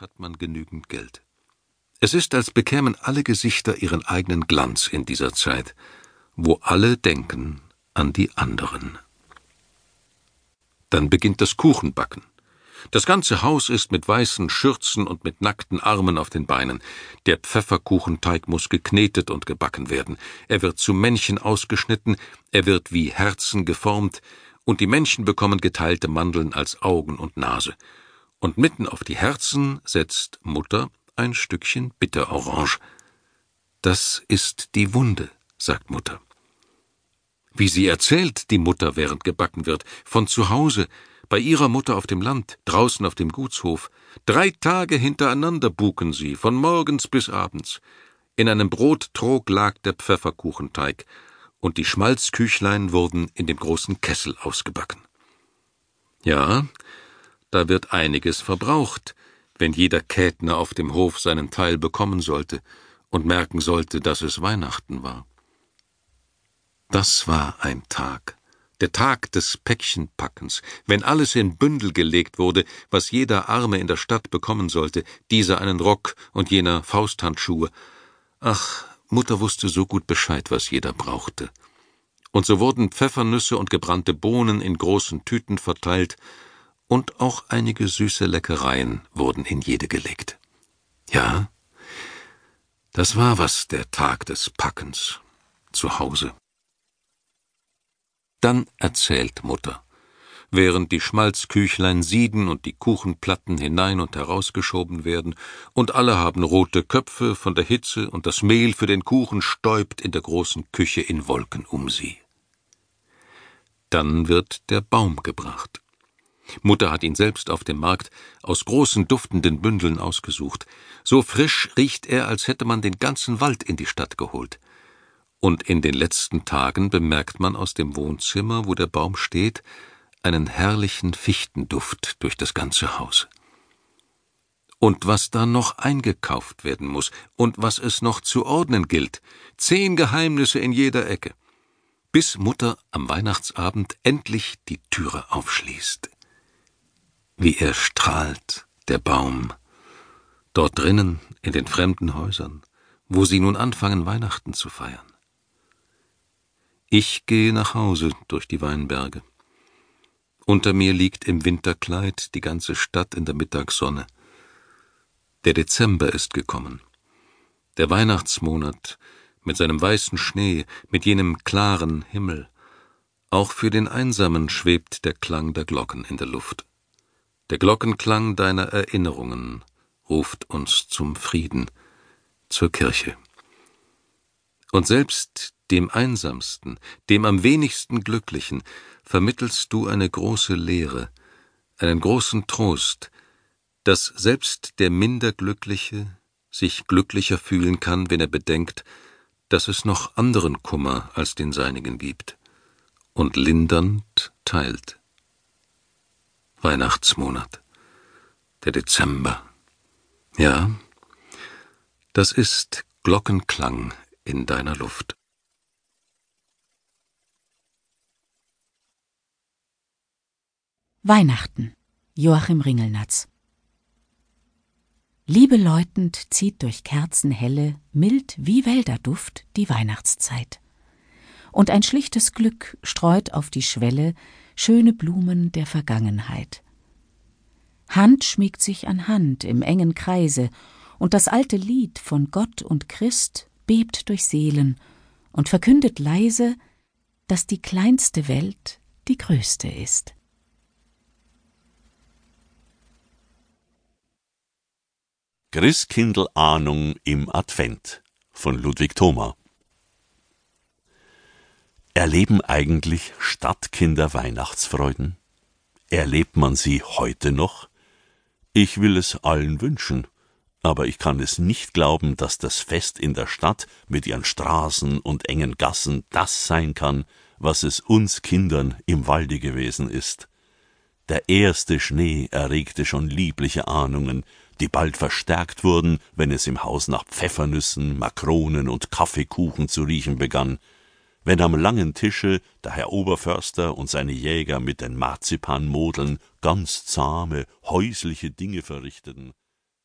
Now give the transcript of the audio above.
hat man genügend Geld. Es ist, als bekämen alle Gesichter ihren eigenen Glanz in dieser Zeit, wo alle denken an die anderen. Dann beginnt das Kuchenbacken. Das ganze Haus ist mit weißen Schürzen und mit nackten Armen auf den Beinen. Der Pfefferkuchenteig muss geknetet und gebacken werden. Er wird zu Männchen ausgeschnitten, er wird wie Herzen geformt, und die Männchen bekommen geteilte Mandeln als Augen und Nase. Und mitten auf die Herzen setzt Mutter ein Stückchen Bitterorange. Das ist die Wunde, sagt Mutter. Wie sie erzählt, die Mutter, während gebacken wird, von zu Hause, bei ihrer Mutter auf dem Land, draußen auf dem Gutshof. Drei Tage hintereinander buken sie, von morgens bis abends. In einem Brottrog lag der Pfefferkuchenteig, und die Schmalzküchlein wurden in dem großen Kessel ausgebacken. Ja, da wird einiges verbraucht, wenn jeder Kätner auf dem Hof seinen Teil bekommen sollte und merken sollte, dass es Weihnachten war. Das war ein Tag der Tag des Päckchenpackens, wenn alles in Bündel gelegt wurde, was jeder Arme in der Stadt bekommen sollte, dieser einen Rock und jener Fausthandschuhe. Ach, Mutter wusste so gut Bescheid, was jeder brauchte. Und so wurden Pfeffernüsse und gebrannte Bohnen in großen Tüten verteilt, und auch einige süße Leckereien wurden in jede gelegt. Ja, das war was, der Tag des Packens zu Hause. Dann erzählt Mutter, während die Schmalzküchlein sieden und die Kuchenplatten hinein und herausgeschoben werden, und alle haben rote Köpfe von der Hitze, und das Mehl für den Kuchen stäubt in der großen Küche in Wolken um sie. Dann wird der Baum gebracht. Mutter hat ihn selbst auf dem Markt aus großen duftenden Bündeln ausgesucht. So frisch riecht er, als hätte man den ganzen Wald in die Stadt geholt und in den letzten Tagen bemerkt man aus dem Wohnzimmer, wo der Baum steht, einen herrlichen Fichtenduft durch das ganze Haus. Und was da noch eingekauft werden muss und was es noch zu ordnen gilt, zehn Geheimnisse in jeder Ecke, bis Mutter am Weihnachtsabend endlich die Türe aufschließt. Wie er strahlt, der Baum, dort drinnen in den fremden Häusern, wo sie nun anfangen, Weihnachten zu feiern. Ich gehe nach Hause durch die Weinberge. Unter mir liegt im Winterkleid die ganze Stadt in der Mittagssonne. Der Dezember ist gekommen. Der Weihnachtsmonat mit seinem weißen Schnee, mit jenem klaren Himmel. Auch für den Einsamen schwebt der Klang der Glocken in der Luft. Der Glockenklang deiner Erinnerungen ruft uns zum Frieden, zur Kirche. Und selbst dem Einsamsten, dem am wenigsten Glücklichen, vermittelst du eine große Lehre, einen großen Trost, dass selbst der Minderglückliche sich glücklicher fühlen kann, wenn er bedenkt, dass es noch anderen Kummer als den seinigen gibt und lindernd teilt. Weihnachtsmonat, der Dezember. Ja, das ist Glockenklang in deiner Luft. Weihnachten Joachim Ringelnatz Liebeläutend zieht durch Kerzenhelle, mild wie Wälderduft, die Weihnachtszeit. Und ein schlichtes Glück streut auf die Schwelle schöne Blumen der Vergangenheit. Hand schmiegt sich an Hand im engen Kreise, und das alte Lied von Gott und Christ bebt durch Seelen und verkündet leise, dass die kleinste Welt die größte ist. Christkindl Ahnung im Advent von Ludwig Thoma Erleben eigentlich Stadtkinder Weihnachtsfreuden? Erlebt man sie heute noch? Ich will es allen wünschen, aber ich kann es nicht glauben, dass das Fest in der Stadt mit ihren Straßen und engen Gassen das sein kann, was es uns Kindern im Walde gewesen ist. Der erste Schnee erregte schon liebliche Ahnungen, die bald verstärkt wurden, wenn es im Haus nach Pfeffernüssen, Makronen und Kaffeekuchen zu riechen begann, wenn am langen Tische der Herr Oberförster und seine Jäger mit den Marzipanmodeln ganz zahme, häusliche Dinge verrichteten,